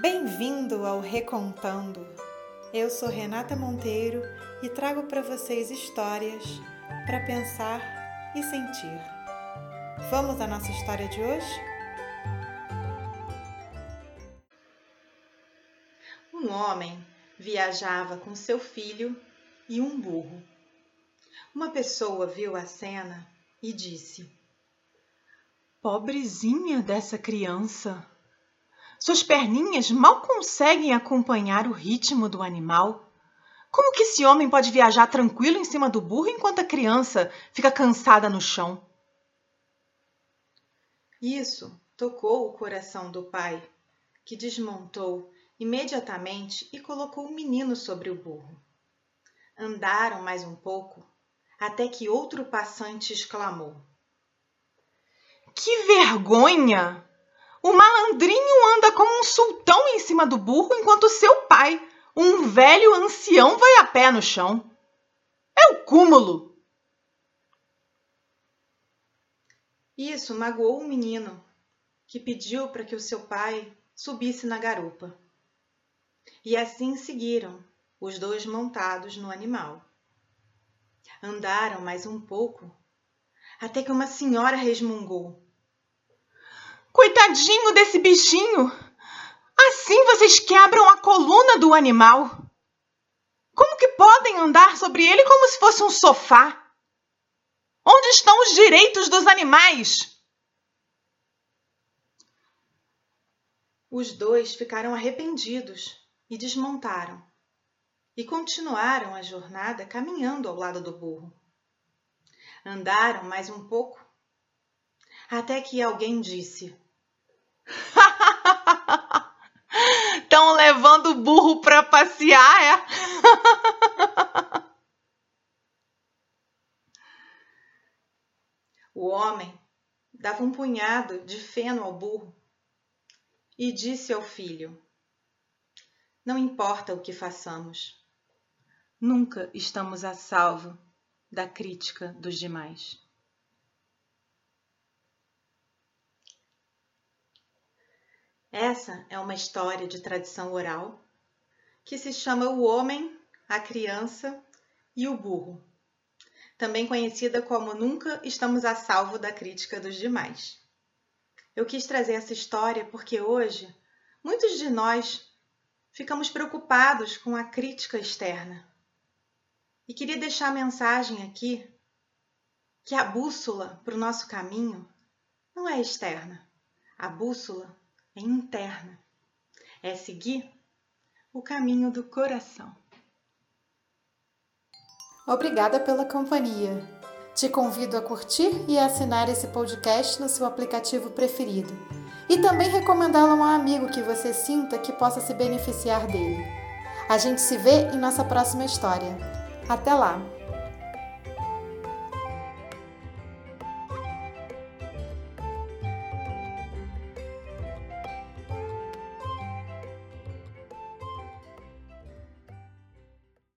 Bem-vindo ao Recontando. Eu sou Renata Monteiro e trago para vocês histórias para pensar e sentir. Vamos à nossa história de hoje? Um homem viajava com seu filho e um burro. Uma pessoa viu a cena e disse: Pobrezinha dessa criança! Suas perninhas mal conseguem acompanhar o ritmo do animal. Como que esse homem pode viajar tranquilo em cima do burro enquanto a criança fica cansada no chão? Isso tocou o coração do pai, que desmontou imediatamente e colocou o menino sobre o burro. Andaram mais um pouco, até que outro passante exclamou: Que vergonha! O malandrinho anda como um sultão em cima do burro, enquanto seu pai, um velho ancião, vai a pé no chão. É o cúmulo! Isso magoou o menino, que pediu para que o seu pai subisse na garupa. E assim seguiram, os dois montados no animal. Andaram mais um pouco, até que uma senhora resmungou. Coitadinho desse bichinho! Assim vocês quebram a coluna do animal. Como que podem andar sobre ele como se fosse um sofá? Onde estão os direitos dos animais? Os dois ficaram arrependidos e desmontaram, e continuaram a jornada caminhando ao lado do burro. Andaram mais um pouco, até que alguém disse: Estão levando o burro para passear, é? o homem dava um punhado de feno ao burro e disse ao filho: Não importa o que façamos, nunca estamos a salvo da crítica dos demais. Essa é uma história de tradição oral que se chama O Homem, a Criança e o Burro, também conhecida como Nunca Estamos a Salvo da Crítica dos Demais. Eu quis trazer essa história porque hoje muitos de nós ficamos preocupados com a crítica externa. E queria deixar a mensagem aqui que a bússola para o nosso caminho não é externa. A bússola é interna. É seguir o caminho do coração. Obrigada pela companhia. Te convido a curtir e assinar esse podcast no seu aplicativo preferido. E também recomendá-lo a um amigo que você sinta que possa se beneficiar dele. A gente se vê em nossa próxima história. Até lá!